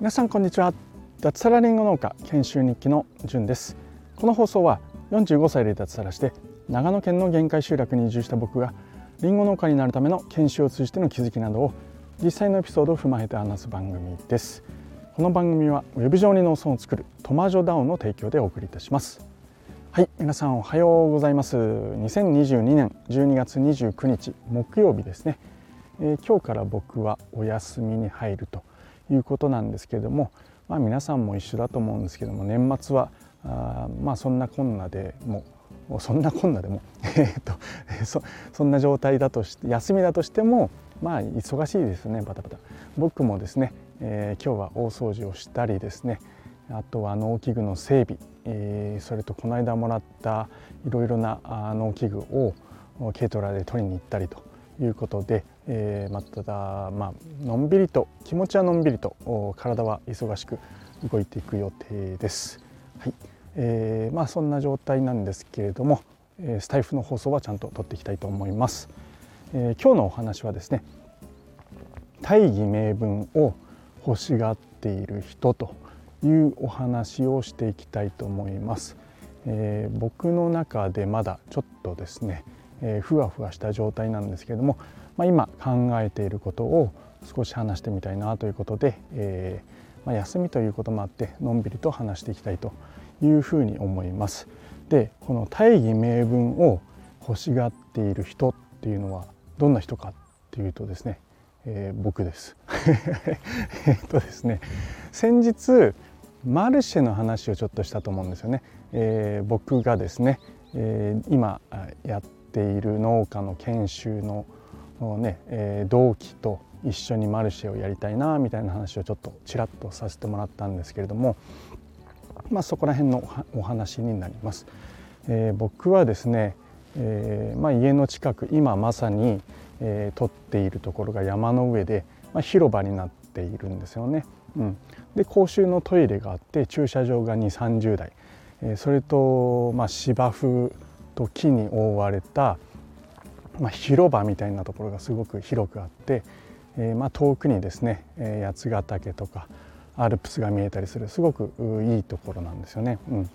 皆さんこんにちは。脱サラリンゴ農家研修日記のじゅんです。この放送は45歳で脱サラして長野県の限界集落に移住した僕がリンゴ農家になるための研修を通じての気づきなどを実際のエピソードを踏まえて話す番組です。この番組はウェブ上に農村を作るトマジョダウンの提供でお送りいたします。はい皆さんおはようございます。2022年12月29日木曜日ですね、えー、今日から僕はお休みに入るということなんですけれども、まあ、皆さんも一緒だと思うんですけども年末はあまあそんなこんなでもそんなこんなでも そそんな状態だとして休みだとしてもまあ忙しいですねバタバタ。僕もですね、えー、今日は大掃除をしたりですねあとは農機具の整備、えー、それとこの間もらったいろいろな農機具を軽トラで取りに行ったりということで、えー、まただまあのんびりと気持ちはのんびりと体は忙しく動いていく予定です。はいえー、まあそんな状態なんですけれども、え、スタイフの放送はちゃんと撮っていきたいと思います。え、今日のお話はですね大義名分を欲しがっている人というお話をしていきたいと思います。えー、僕の中でまだちょっとですね、えー、ふわふわした状態なんですけれども、まあ、今考えていることを少し話してみたいなということで、えー、まあ、休みということもあってのんびりと話していきたいというふうに思います。でこの大義名分を欲しがっている人っていうのはどんな人かっていうとですね、えー、僕です。えっとですね先日マルシェの話をちょっとしたと思うんですよね。えー、僕がですね、えー、今やっている農家の研修のね、えー、同期と一緒にマルシェをやりたいなみたいな話をちょっとちらっとさせてもらったんですけれども、まあ、そこら辺のお話になります。えー、僕はですね、えーまあ、家の近く今まさに、えー、撮っているところが山の上で、まあ、広場になっているんですよね。うん、で公衆のトイレがあって駐車場が2 3 0台、えー、それと、まあ、芝生と木に覆われた、まあ、広場みたいなところがすごく広くあって、えーまあ、遠くにですね、えー、八ヶ岳とかアルプスが見えたりするすごくいいところなんですよね。うん、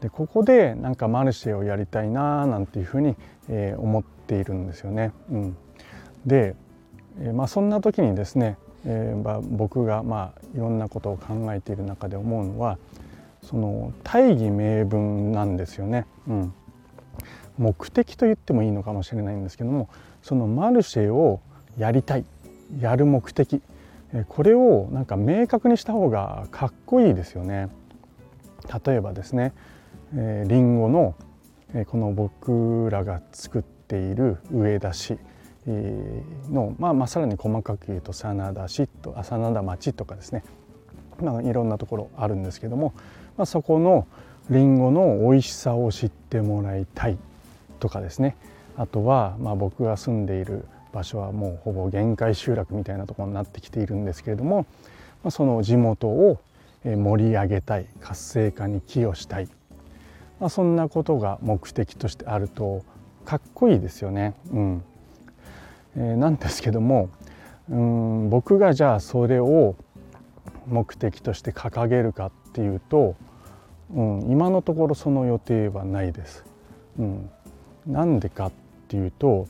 でここでなんかマルシェをやりたいななんていうふうに、えー、思っているんですよね。うん、で、えー、まあ、そんな時にですねえーまあ、僕がまあいろんなことを考えている中で思うのはその大義名分なんですよね。うん、目的と言ってもいいのかもしれないんですけどもそのマルシェをやりたいやる目的これをなんか明確にした方がかっこいいですよね。例えばですね、えー、リンゴの、えー、この僕らが作っている上田市の、まあ、まあさらに細かく言うと真田市と真田町とかですね、まあ、いろんなところあるんですけども、まあ、そこのりんごの美味しさを知ってもらいたいとかですね。あとは、まあ、僕が住んでいる場所はもうほぼ限界集落みたいなところになってきているんですけれども、まあ、その地元を盛り上げたい活性化に寄与したい、まあ、そんなことが目的としてあるとかっこいいですよね。うん。えー、なんですけどもうん僕がじゃあそれを目的として掲げるかっていうと、うん、今のところその予定はないです。うん、なんでかっていうと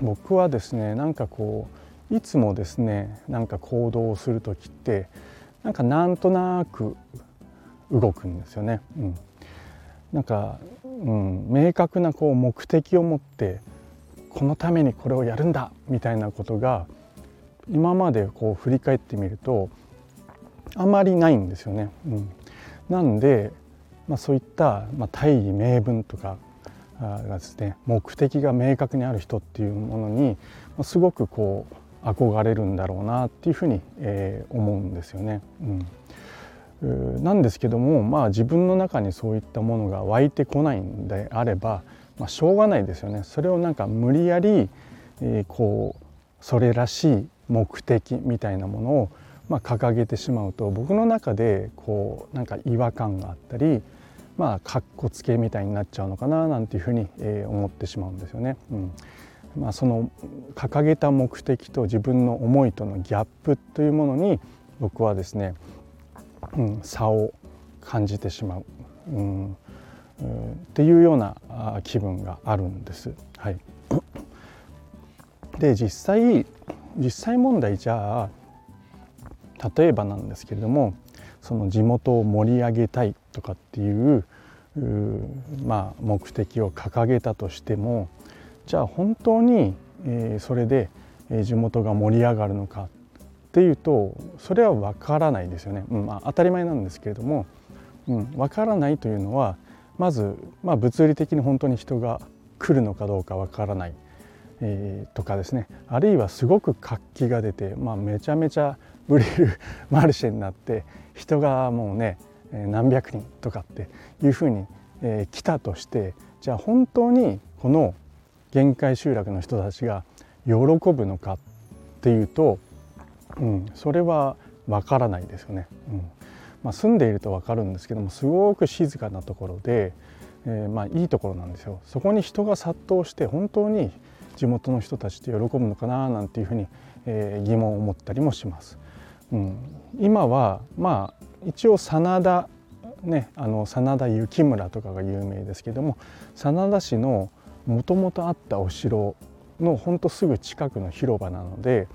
僕はですねなんかこういつもですねなんか行動をする時ってなんかなんとなく動くんですよね。うん、なんか、うん、明確なこう目的を持ってこのためにこれをやるんだみたいなことが今までこう振り返ってみるとあまりないんですよね。うん、なんで、まあ、そういった、まあ、大義名分とかがですね目的が明確にある人っていうものにすごくこう憧れるんだろうなっていうふうに、えー、思うんですよね。うん、なんですけどもまあ自分の中にそういったものが湧いてこないんであればまあ、しょうがないですよね。それをなんか無理やり、えー、こうそれらしい目的みたいなものを、まあ、掲げてしまうと僕の中でこうなんか違和感があったりまあかっこつけみたいになっちゃうのかななんていうふうに、えー、思ってしまうんですよね。うん。まあ、その掲げた目的と自分の思いとのギャップというものに僕はですね、うん、差を感じてしまう、うん、っていうような気分があるんです。はい、で実際実際問題じゃあ例えばなんですけれどもその地元を盛り上げたいとかっていうまあ、目的を掲げたとしてもじゃあ本当に、えー、それで地元が盛り上がるのかっていうとそれは分からないですよね、うんまあ、当たり前なんですけれども、うん、分からないというのはまず、まあ、物理的に本当に人が来るのかどうか分からない、えー、とかですねあるいはすごく活気が出て、まあ、めちゃめちゃブリルマルシェになって人がもうね何百人とかっていうふうに、えー、来たとしてじゃあ本当にこの限界集落の人たちが喜ぶのかっていうと、うん、それはわからないですよね。うんまあ、住んでいると分かるんですけどもすごく静かなところで、えー、まあいいところなんですよ。そこに人が殺到して本当に地元の人たちって喜ぶのかななんていうふうに、えー、疑問を持ったりもします。うん、今はまあ一応真田ねあの真田幸村とかが有名ですけども真田市のもともとあったお城のほんとすぐ近くの広場なので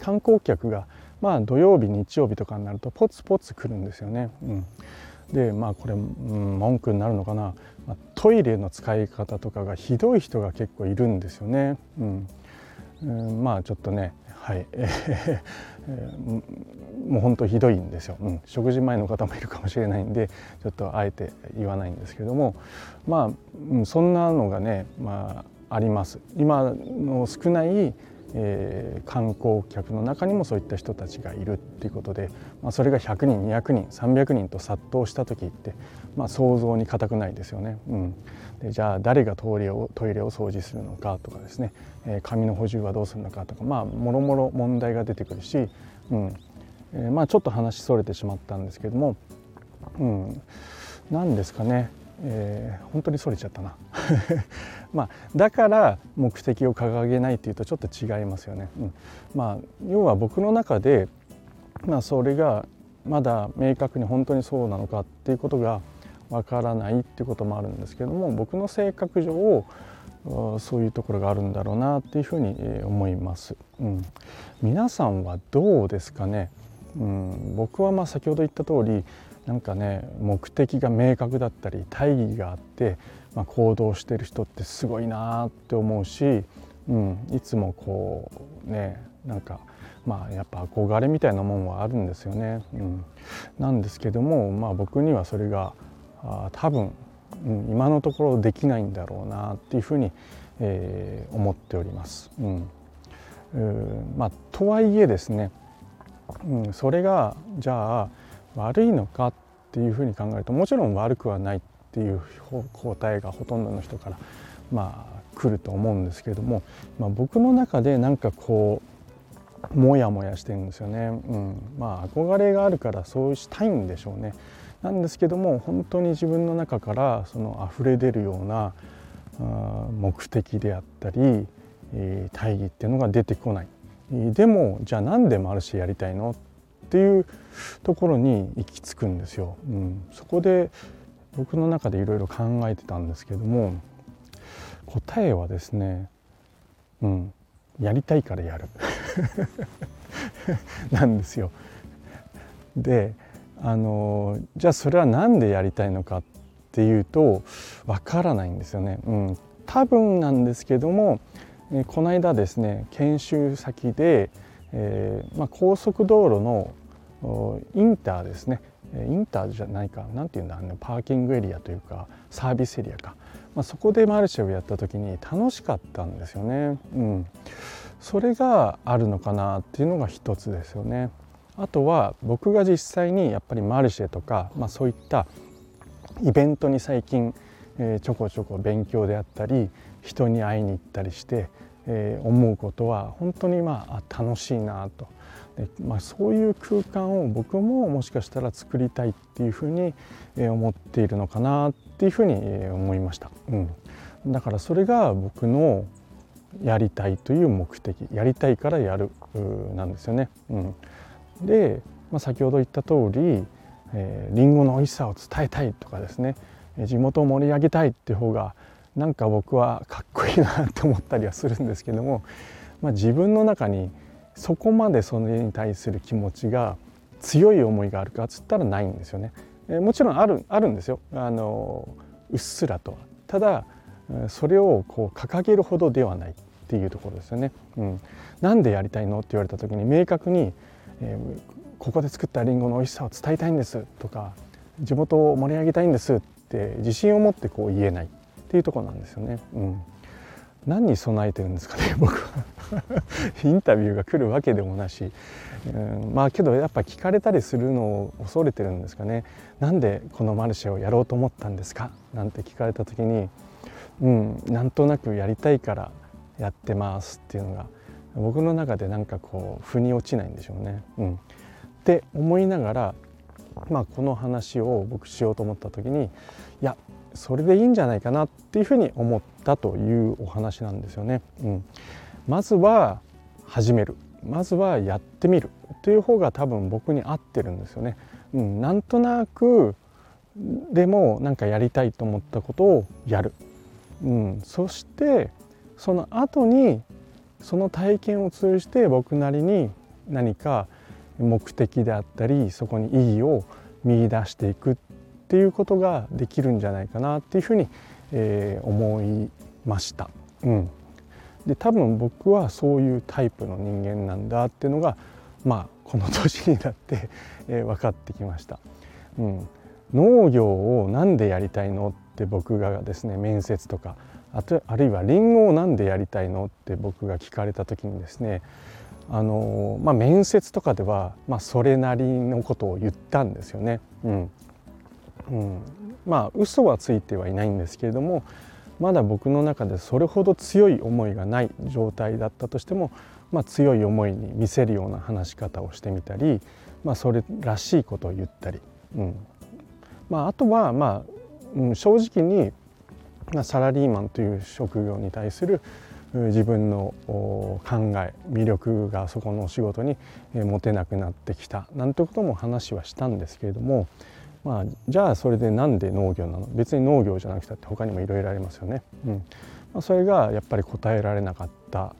観光客がまあ土曜日日曜日とかになるとポツポツ来るんですよね。うん、でまあこれ、うん、文句になるのかな、まあ、トイレの使い方とかがひどい人が結構いるんですよね。うん。うん、まあちょっとねはい、えー、もう本当ひどいんですよ、うん、食事前の方もいるかもしれないんでちょっとあえて言わないんですけども。まあそんなのがね、まあ、あります。今の少ないえー、観光客の中にもそういった人たちがいるっていうことで、まあ、それが100人200人300人と殺到した時って、まあ、想像に難くないですよね。うん、でじゃあ誰がトイレをトイレを掃除するのかとかですね、えー、紙の補充はどうするのかとかまあもろもろ問題が出てくるし、うん。えー、まあちょっと話それてしまったんですけども、うん、何ですかね。えー、本当にそれちゃったな。まあだから目的を掲げないっていうとちょっと違いますよね。うん、まあ要は僕の中で、まあ、それがまだ明確に本当にそうなのかっていうことがわからないっていうこともあるんですけども僕の性格上そういうところがあるんだろうなっていうふうに思います。うん、皆さんはどうですかね、うん、僕はまあ先ほど言った通りなんかね目的が明確だったり大義があって、まあ、行動してる人ってすごいなって思うし、うん、いつもこうねなんかまあやっぱ憧れみたいなもんはあるんですよね。うん、なんですけども、まあ、僕にはそれがあ多分、うん、今のところできないんだろうなっていうふうに、えー、思っております。うん、まあ、とはいえですね、うん、それがじゃあ悪いのかっていうふうに考えるともちろん悪くはないっていう答えがほとんどの人からまあ来ると思うんですけれども、まあ、僕の中でなんかこうモヤモヤしてるんですよね、うん、まあ憧れがあるからそうしたいんでしょうね。なんですけども本当に自分の中からその溢れ出るような目的であったり大義っていうのが出てこない。でもじゃあ何でマルシェやりたいのっっていうところに行き着くんですよ。うん、そこで僕の中でいろいろ考えてたんですけども答えはですね、うん、やりたいからやる なんですよ。であのじゃあそれは何でやりたいのかっていうとわからないんですよね。うん、多分なんですけどもこの間ですね研修先で、えーまあ、高速道路のインターですね。インターじゃないか。何て言うんだ？あのパーキングエリアというかサービスエリアか、まあ、そこでマルシェをやった時に楽しかったんですよね。うん、それがあるのかなっていうのが一つですよね。あとは僕が実際にやっぱりマルシェとか、まあ、そういったイベントに最近、え、ちょこちょこ勉強であったり人に会いに行ったりして、え、思うことは本当にまあ楽しいなと。で、まあ、そういう空間を僕ももしかしたら作りたいっていうふうに思っているのかなっていうふうに思いました。うん、だからそれが僕のやりたいという目的。やりたいからやるなんですよね。うん、で、まあ、先ほど言った通り、えー、リンゴの美味しさを伝えたいとかですね。地元を盛り上げたいっていう方がなんか僕はかっこいいなって思ったりはするんですけども、まあ、自分の中にそこまでそれに対する気持ちが強い思いがあるかっつったらないんですよね。え、もちろんあるあるんですよあのうっすらと。ただそれをこう掲げるほどではないっていうところですよね。うん、なんでやりたいのって言われた時に明確に、えー、ここで作ったりんごの美味しさを伝えたいんですとか地元を盛り上げたいんですって自信を持ってこう言えないっていうとこなんですよね。うん、何に備えてるんですかね 僕は。インタビューが来るわけでもなし、うん、まあけどやっぱ聞かれたりするのを恐れてるんですかね。なんでこのマルシェをやろうと思ったんですか？なんて聞かれた時にうん、なんとなくやりたいからやってますっていうのが僕の中でなんかこう腑に落ちないんでしょうね。うん、って思いながら、まあ、この話を僕しようと思った時にいやそれでいいんじゃないかなっていうふうに思ったというお話なんですよね。うん、まずは始める。まずはやってみる。という方が多分僕に合ってるんですよね。うん、なんとなくでもなんかやりたいと思ったことをやる。うん、そしてその後にその体験を通じて僕なりに何か目的であったりそこに意義を見出していくっていうことができるんじゃないかなっていうふうに、えー、思いました。うん、で多分僕はそういうタイプの人間なんだっていうのがまあこの年になって、え、分かってきました。うん、農業を何でやりたいのって僕がですね面接とかあとあるいはりんごを何でやりたいのって僕が聞かれた時にですねあの、まあ、面接とかでは、まあ、それなりのことを言ったんですよね。うんうん、まあ嘘はついてはいないんですけれどもまだ僕の中でそれほど強い思いがない状態だったとしても、まあ、強い思いに見せるような話し方をしてみたり、まあ、それらしいことを言ったり、うん。まあ、あとはまあうん、正直にまあサラリーマンという職業に対する自分の考え魅力がそこのお仕事に持てなくなってきたなんてことも話はしたんですけれども、まあ、じゃあそれでなんで農業なの？別に農業じゃなくたって他にもいろいろありますよね。うんまあ、それがやっぱり答えられなかった、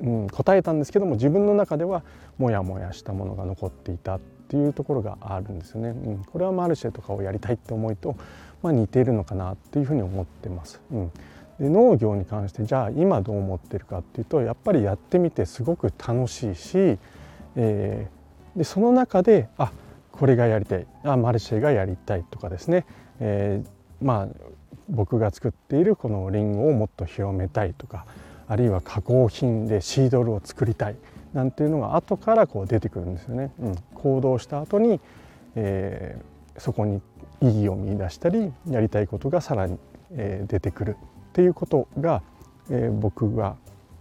うん、答えたんですけども自分の中ではモヤモヤしたものが残っていたっていうところがあるんですよね。うん、これはマルシェとかをやりたいって思いとまあ、似ているのかなっていうふうに思ってます。うん、で農業に関してじゃあ今どう思ってるかっていうとやっぱりやってみてすごく楽しいし、えー、でその中であっこれがやりたいあマルシェがやりたいとかですね、えー、まあ僕が作っているこのリンゴをもっと広めたいとかあるいは加工品でシードルを作りたいなんていうのが後からこう出てくるんですよね。うん、行動した後に、えー、そこに意義を見出したりやりたいことがさらに、え出てくるっていうことが、え僕が、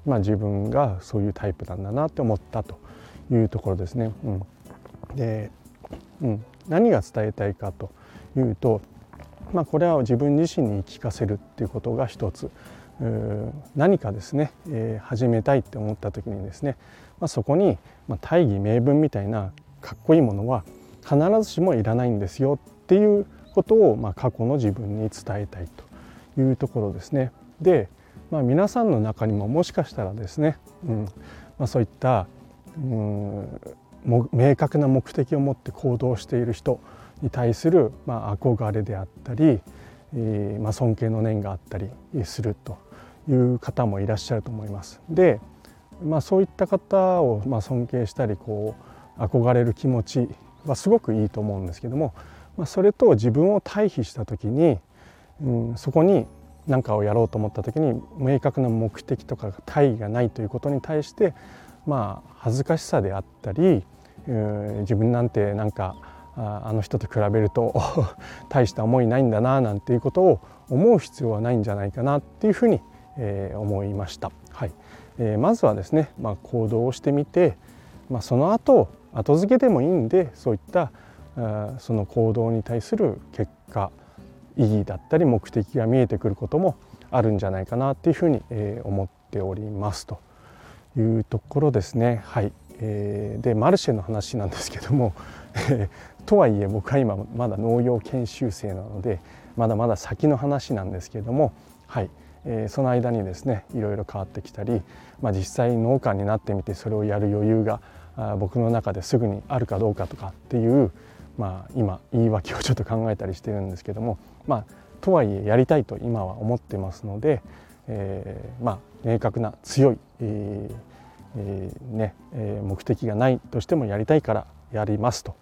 まあ、自分がそういうタイプなんだなって思ったというところですね。うん、で、うん、何が伝えたいかというと、まあ、これは自分自身に聞かせるっていうことが一つ。何かですね、えー、始めたいって思った時にですね、まあ、そこに、まあ、大義名分みたいなかっこいいものは必ずしもいらないんですよっていうことを、まあ、過去の自分に伝えたいというところですね。で、まあ、皆さんの中にももしかしたらですね、うん。まあ、そういった、うん、明確な目的を持って行動している人に対する、まあ、憧れであったり、えーまあ、尊敬の念があったりするという方もいらっしゃると思います。で、まあ、そういった方をまあ尊敬したりこう憧れる気持ちはすごくいいと思うんですけどもまあ、それと自分を対比した時に、うん、そこに何かをやろうと思った時に明確な目的とか大義がないということに対してまあ恥ずかしさであったり、自分なんてなんかあの人と比べると 大した思いないんだななんていうことを思う必要はないんじゃないかなっていうふうに、えー、思いました。はいえー、まずはですね、まあ、行動をしてみて、まあ、その後後付けでもいいんでそういったその行動に対する結果意義だったり目的が見えてくることもあるんじゃないかなっていうふうに思ってっておりますというところですね。はい、えー、でマルシェの話なんですけども、え とはいえ僕は今まだ農業研修生なのでまだまだ先の話なんですけども、はいえー、その間にですねいろいろ変わってきたり、まあ、実際農家になってみてそれをやる余裕があ僕の中ですぐにあるかどうかとかっていう、まあ、今言い訳をちょっと考えたりしてるんですけども、まあ、とはいえやりたいと今は思ってますので、えー、まあ明確な強い、えーえー、ねえ目的がないとしてもやりたいからやりますと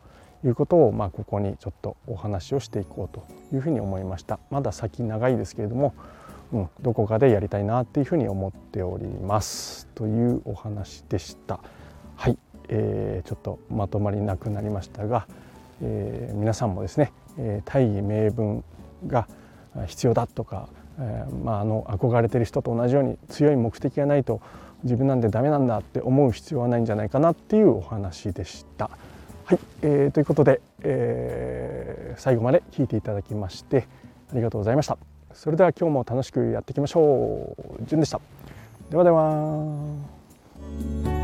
いうことを、まあ、ここにちょっとお話をしていこうというふうに思いました。まだ先長いですけれども、うん、どこかでやりたいなっていうふうに思っておりますというお話でした。はい、えー、ちょっとまとまりなくなりましたが、えー、皆さんもですね、え、大義名分が必要だとか、え、まあ、あの憧れてる人と同じように強い目的がないと自分なんでダメなんだって思う必要はないんじゃないかなっていうお話でした。はい、えー、ということで、えー、最後まで聞いていただきましてありがとうございました。それでは今日も楽しくやっていきましょう。じゅんでした。ではでは。